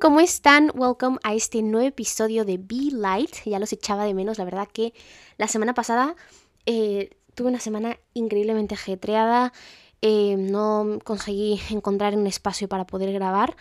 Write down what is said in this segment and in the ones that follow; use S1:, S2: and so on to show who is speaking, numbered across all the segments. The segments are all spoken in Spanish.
S1: ¿cómo están? Welcome a este nuevo episodio de Be Light. Ya los echaba de menos, la verdad que la semana pasada eh, tuve una semana increíblemente ajetreada. Eh, no conseguí encontrar un espacio para poder grabar.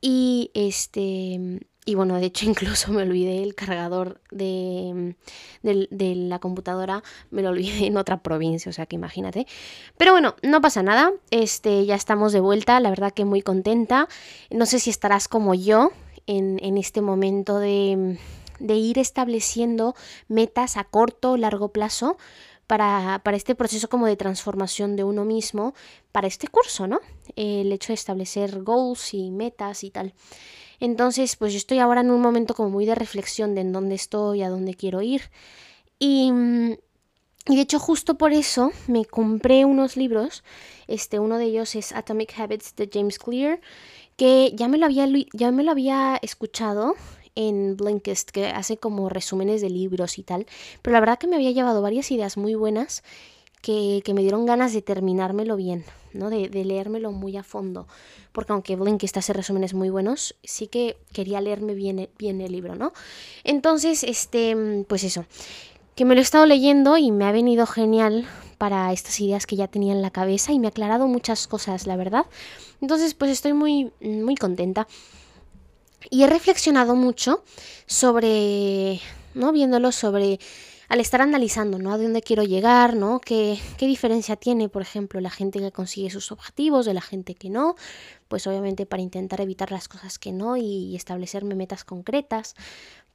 S1: Y este. Y bueno, de hecho incluso me olvidé el cargador de, de, la computadora, me lo olvidé en otra provincia, o sea que imagínate. Pero bueno, no pasa nada, este, ya estamos de vuelta, la verdad que muy contenta. No sé si estarás como yo en, en este momento de, de ir estableciendo metas a corto o largo plazo para, para, este proceso como de transformación de uno mismo, para este curso, ¿no? El hecho de establecer goals y metas y tal. Entonces, pues yo estoy ahora en un momento como muy de reflexión de en dónde estoy, a dónde quiero ir. Y, y de hecho, justo por eso me compré unos libros. Este, uno de ellos es Atomic Habits de James Clear, que ya me lo había, ya me lo había escuchado en Blinkist, que hace como resúmenes de libros y tal. Pero la verdad que me había llevado varias ideas muy buenas que, me dieron ganas de terminármelo bien, ¿no? De, de, leérmelo muy a fondo. Porque aunque Blinkist hace resúmenes muy buenos, sí que quería leerme bien, bien el libro, ¿no? Entonces, este, pues eso, que me lo he estado leyendo y me ha venido genial para estas ideas que ya tenía en la cabeza y me ha aclarado muchas cosas, la verdad. Entonces, pues estoy muy, muy contenta. Y he reflexionado mucho sobre, ¿no? Viéndolo sobre al estar analizando, ¿no? A dónde quiero llegar, ¿no? ¿Qué, qué diferencia tiene, por ejemplo, la gente que consigue sus objetivos de la gente que no? Pues obviamente para intentar evitar las cosas que no y establecerme metas concretas.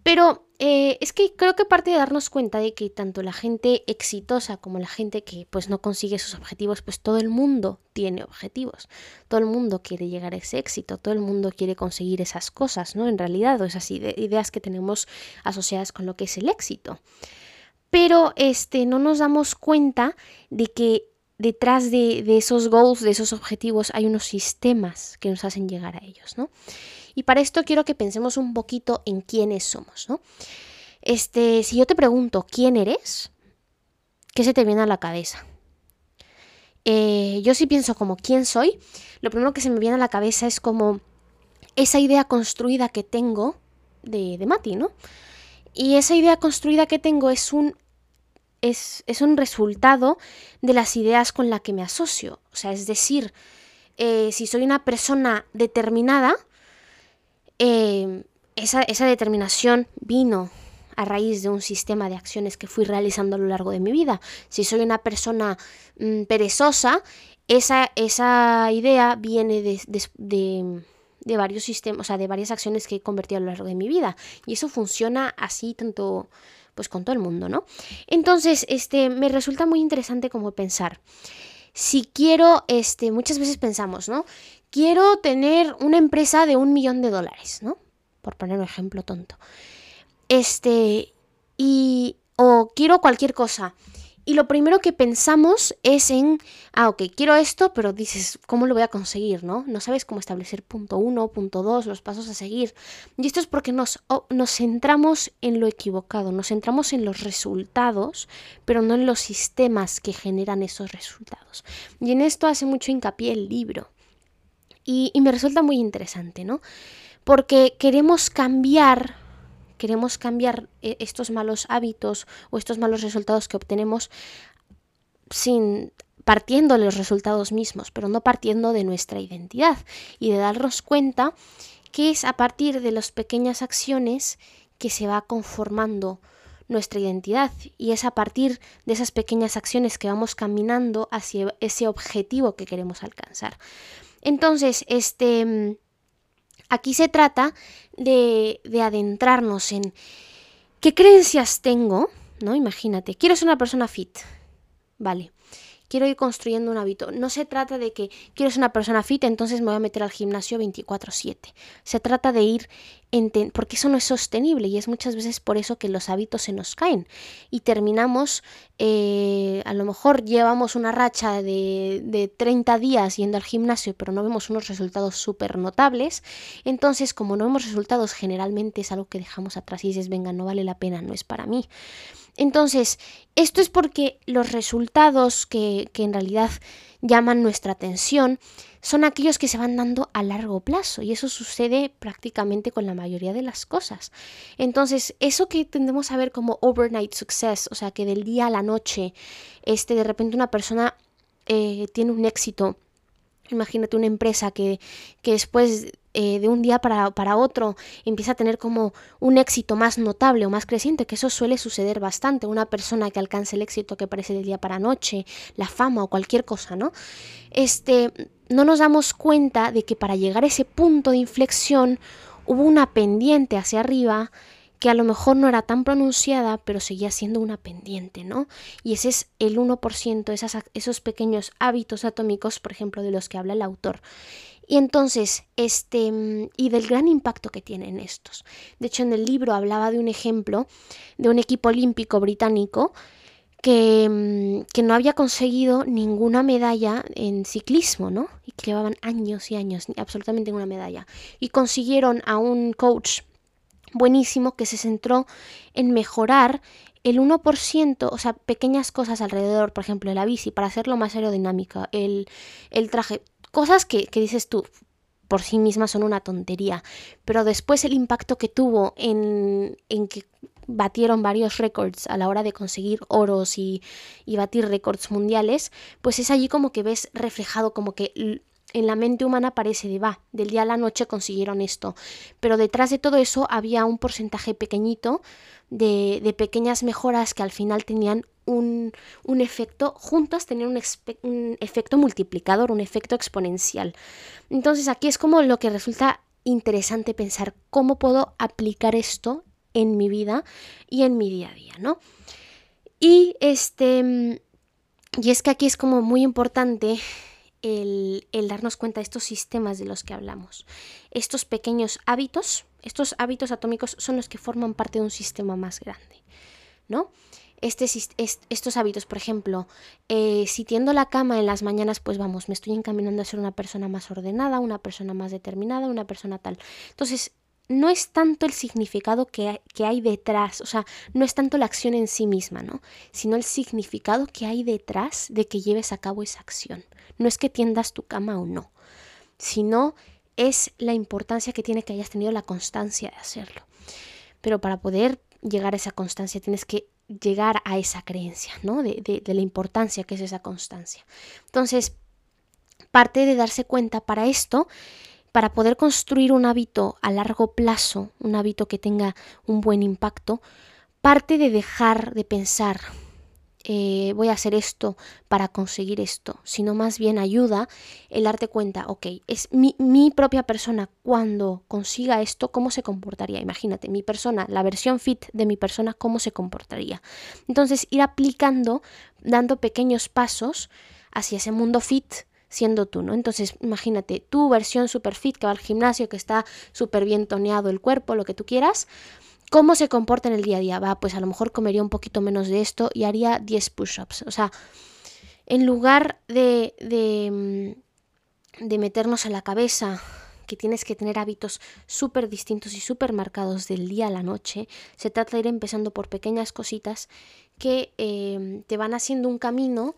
S1: Pero eh, es que creo que parte de darnos cuenta de que tanto la gente exitosa como la gente que pues no consigue sus objetivos, pues todo el mundo tiene objetivos. Todo el mundo quiere llegar a ese éxito, todo el mundo quiere conseguir esas cosas, ¿no? En realidad, o esas ideas que tenemos asociadas con lo que es el éxito pero este, no nos damos cuenta de que detrás de, esos goals, de esos objetivos, hay unos sistemas que nos hacen llegar a ellos, ¿no? Y para esto quiero que pensemos un poquito en quiénes somos, ¿no? Este, si yo te pregunto quién eres, ¿qué se te viene a la cabeza? Eh, yo sí pienso como quién soy, lo primero que se me viene a la cabeza es como esa idea construida que tengo de, de Mati, ¿no? Y esa idea construida que tengo es un es, un resultado de las ideas con las que me asocio. O sea, es decir, eh, si soy una persona determinada, eh, esa, determinación vino a raíz de un sistema de acciones que fui realizando a lo largo de mi vida. Si soy una persona mm, perezosa, esa, esa, idea viene de, de, de, varios sistemas, o sea, de varias acciones que he convertido a lo largo de mi vida. Y eso funciona así tanto pues con todo el mundo, ¿no? Entonces, este, me resulta muy interesante como pensar. Si quiero, este, muchas veces pensamos, ¿no? Quiero tener una empresa de un millón de dólares, ¿no? Por poner un ejemplo tonto. Este, y, o quiero cualquier cosa. Y lo primero que pensamos es en, ah, ok, quiero esto, pero dices, ¿cómo lo voy a conseguir? ¿No? No sabes cómo establecer punto uno, punto dos, los pasos a seguir. Y esto es porque nos, nos centramos en lo equivocado, nos centramos en los resultados, pero no en los sistemas que generan esos resultados. Y en esto hace mucho hincapié el libro. Y, y me resulta muy interesante, ¿no? Porque queremos cambiar queremos cambiar eh, estos malos hábitos o estos malos resultados que obtenemos sin partiendo de los resultados mismos, pero no partiendo de nuestra identidad y de darnos cuenta que es a partir de las pequeñas acciones que se va conformando nuestra identidad y es a partir de esas pequeñas acciones que vamos caminando hacia ese objetivo que queremos alcanzar. Entonces, este Aquí se trata de, de adentrarnos en qué creencias tengo, ¿no? Imagínate, quiero ser una persona fit, vale quiero ir construyendo un hábito. No se trata de que quiero ser una persona fit, entonces me voy a meter al gimnasio 24/7. Se trata de ir, porque eso no es sostenible y es muchas veces por eso que los hábitos se nos caen y terminamos, eh, a lo mejor llevamos una racha de, de 30 días yendo al gimnasio, pero no vemos unos resultados súper notables. Entonces, como no vemos resultados, generalmente es algo que dejamos atrás y dices, venga, no vale la pena, no es para mí. Entonces, esto es porque los resultados que, que en realidad llaman nuestra atención, son aquellos que se van dando a largo plazo y eso sucede prácticamente con la mayoría de las cosas. Entonces, eso que tendemos a ver como overnight success, o sea, que del día a la noche, este, de repente una persona eh, tiene un éxito, imagínate una empresa que, que después eh, de un día para, para, otro empieza a tener como un éxito más notable o más creciente, que eso suele suceder bastante, una persona que alcance el éxito que parece del día para noche, la fama o cualquier cosa, ¿no? Este, no nos damos cuenta de que para llegar a ese punto de inflexión hubo una pendiente hacia arriba que a lo mejor no era tan pronunciada, pero seguía siendo una pendiente, ¿no? Y ese es el 1%, esas, esos pequeños hábitos atómicos, por ejemplo, de los que habla el autor. Y entonces, este, mm, y del gran impacto que tienen estos. De hecho, en el libro hablaba de un ejemplo de un equipo olímpico británico que, mm, que, no había conseguido ninguna medalla en ciclismo, ¿no? Y que llevaban años y años, absolutamente ninguna medalla. Y consiguieron a un coach buenísimo que se centró en mejorar el 1%, o sea, pequeñas cosas alrededor, por ejemplo, la bici, para hacerlo más aerodinámica, el, el traje, Cosas que, dices tú, por sí mismas son una tontería, pero después el impacto que tuvo en, en que batieron varios récords a la hora de conseguir oros y, y batir récords mundiales, pues es allí como que ves reflejado como que en la mente humana parece de va, del día a la noche consiguieron esto, pero detrás de todo eso había un porcentaje pequeñito de, de pequeñas mejoras que al final tenían un, un efecto, juntas tenían un, un efecto multiplicador, un efecto exponencial. Entonces aquí es como lo que resulta interesante pensar cómo puedo aplicar esto en mi vida y en mi día a día, ¿no? Y este y es que aquí es como muy importante el, darnos cuenta de estos sistemas de los que hablamos. Estos pequeños hábitos, estos hábitos atómicos son los que forman parte de un sistema más grande, ¿no? Este, estos hábitos, por ejemplo, eh, si tiendo la cama en las mañanas, pues vamos, me estoy encaminando a ser una persona más ordenada, una persona más determinada, una persona tal. Entonces, no es tanto el significado que, hay detrás, o sea, no es tanto la acción en sí misma, ¿no? Sino el significado que hay detrás de que lleves a cabo esa acción. No es que tiendas tu cama o no, sino es la importancia que tiene que hayas tenido la constancia de hacerlo. Pero para poder llegar a esa constancia tienes que llegar a esa creencia, ¿no? De, de la importancia que es esa constancia. Entonces, parte de darse cuenta para esto para poder construir un hábito a largo plazo, un hábito que tenga un buen impacto, parte de dejar de pensar eh, voy a hacer esto para conseguir esto, sino más bien ayuda el darte cuenta, ok, es mi, mi, propia persona cuando consiga esto, ¿cómo se comportaría? Imagínate, mi persona, la versión fit de mi persona, ¿cómo se comportaría? Entonces, ir aplicando, dando pequeños pasos hacia ese mundo fit siendo tú, ¿no? Entonces, imagínate tu versión super fit que va al gimnasio, que está súper bien toneado el cuerpo, lo que tú quieras. ¿Cómo se comporta en el día a día? Va, pues a lo mejor comería un poquito menos de esto y haría 10 push-ups. O sea, en lugar de, de, mm, de meternos en la cabeza que tienes que tener hábitos súper distintos y súper marcados del día a la noche, se trata de ir empezando por pequeñas cositas que eh, te van haciendo un camino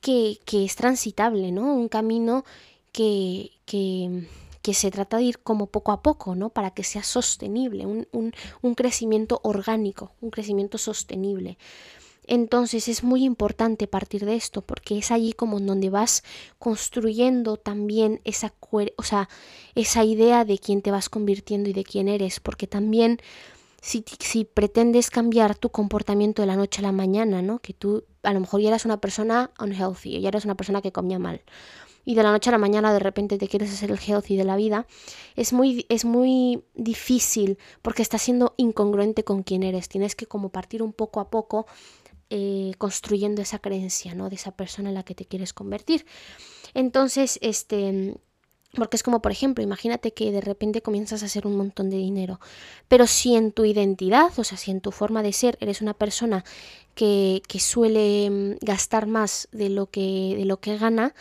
S1: que, es transitable, ¿no? Un camino que, que, se trata de ir como poco a poco, ¿no? Para que sea sostenible, un, un, crecimiento orgánico, un crecimiento sostenible. Entonces es muy importante partir de esto porque es allí como en donde vas construyendo también esa, o sea, esa idea de quién te vas convirtiendo y de quién eres, porque también si, si, pretendes cambiar tu comportamiento de la noche a la mañana, ¿no? Que tú a lo mejor ya eras una persona unhealthy, ya eres una persona que comía mal. Y de la noche a la mañana de repente te quieres hacer el healthy de la vida, es muy, es muy difícil porque estás siendo incongruente con quién eres. Tienes que como partir un poco a poco eh, construyendo esa creencia, ¿no? De esa persona en la que te quieres convertir. Entonces, este, porque es como, por ejemplo, imagínate que de repente comienzas a hacer un montón de dinero, pero si en tu identidad, o sea, si en tu forma de ser eres una persona que, que suele mm, gastar más de lo que, de lo que gana,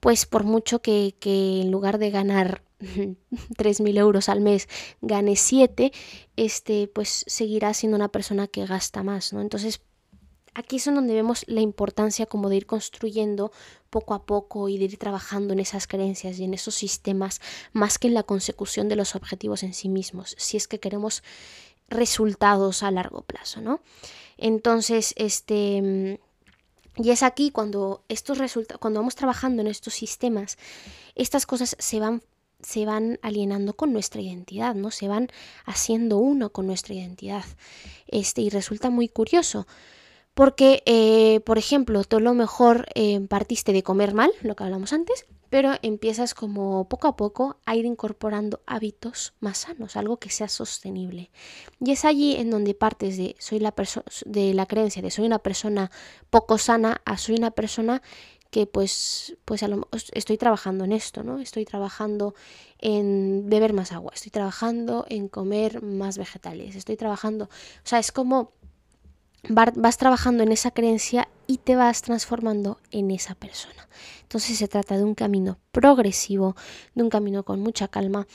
S1: pues por mucho que, que en lugar de ganar 3.000 euros al mes gane 7, este, pues seguirás siendo una persona que gasta más, ¿no? Entonces, aquí es donde vemos la importancia como de ir construyendo poco a poco y de ir trabajando en esas creencias y en esos sistemas más que en la consecución de los objetivos en sí mismos, si es que queremos resultados a largo plazo, ¿no? Entonces, este y es aquí cuando estos resultados, cuando vamos trabajando en estos sistemas, estas cosas se van se van alienando con nuestra identidad, ¿no? Se van haciendo uno con nuestra identidad. Este, y resulta muy curioso. Porque, eh, por ejemplo, tú lo mejor eh, partiste de comer mal, lo que hablamos antes, pero empiezas como poco a poco a ir incorporando hábitos más sanos, algo que sea sostenible. Y es allí en donde partes de soy la de la creencia de soy una persona poco sana a soy una persona que pues, pues a lo, estoy trabajando en esto, ¿no? Estoy trabajando en beber más agua, estoy trabajando en comer más vegetales, estoy trabajando, o sea, es como vas trabajando en esa creencia y te vas transformando en esa persona. Entonces se trata de un camino progresivo, de un camino con mucha calma.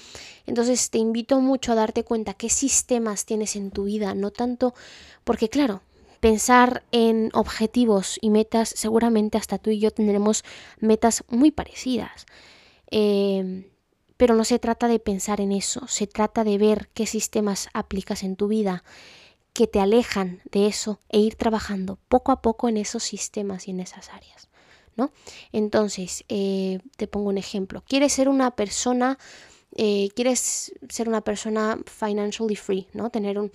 S1: Entonces te invito mucho a darte cuenta qué sistemas tienes en tu vida, no tanto porque claro, pensar en objetivos y metas, seguramente hasta tú y yo tendremos metas muy parecidas. Eh, pero no se trata de pensar en eso, se trata de ver qué sistemas aplicas en tu vida que te alejan de eso e ir trabajando poco a poco en esos sistemas y en esas áreas. ¿no? Entonces, eh, te pongo un ejemplo. ¿Quieres ser una persona, eh, quieres ser una persona financially free, ¿no? Tener un,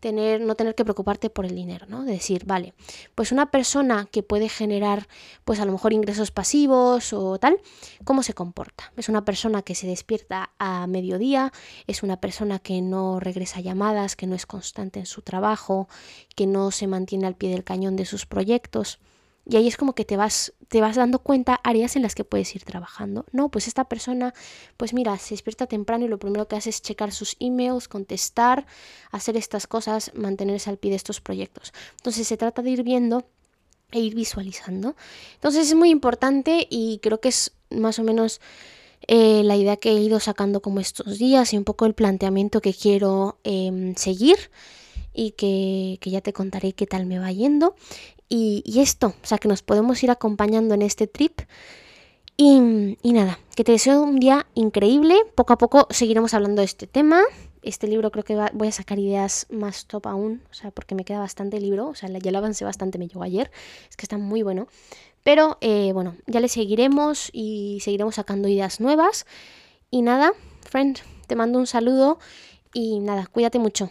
S1: tener, no tener que preocuparte por el dinero, ¿no? decir, vale, pues una persona que puede generar, pues a lo mejor ingresos pasivos o tal, ¿cómo se comporta? Es una persona que se despierta a mediodía, es una persona que no regresa llamadas, que no es constante en su trabajo, que no se mantiene al pie del cañón de sus proyectos. Y ahí es como que te vas, te vas dando cuenta áreas en las que puedes ir trabajando. No, pues esta persona, pues mira, se despierta temprano y lo primero que hace es checar sus emails, contestar, hacer estas cosas, mantenerse al pie de estos proyectos. Entonces se trata de ir viendo e ir visualizando. Entonces es muy importante y creo que es más o menos eh, la idea que he ido sacando como estos días y un poco el planteamiento que quiero em, seguir y que, que, ya te contaré qué tal me va yendo. Y, esto, o sea, que nos podemos ir acompañando en este trip. Y, nada, que te deseo un día increíble. Poco a poco seguiremos hablando de este tema. Este libro creo que voy a sacar ideas más top aún, o sea, porque me queda bastante libro, o sea, ya lo avancé bastante, me llegó ayer, es que está muy bueno. Pero eh, bueno, ya le seguiremos y seguiremos sacando ideas nuevas. Y nada, friend, te mando un saludo y nada, cuídate mucho.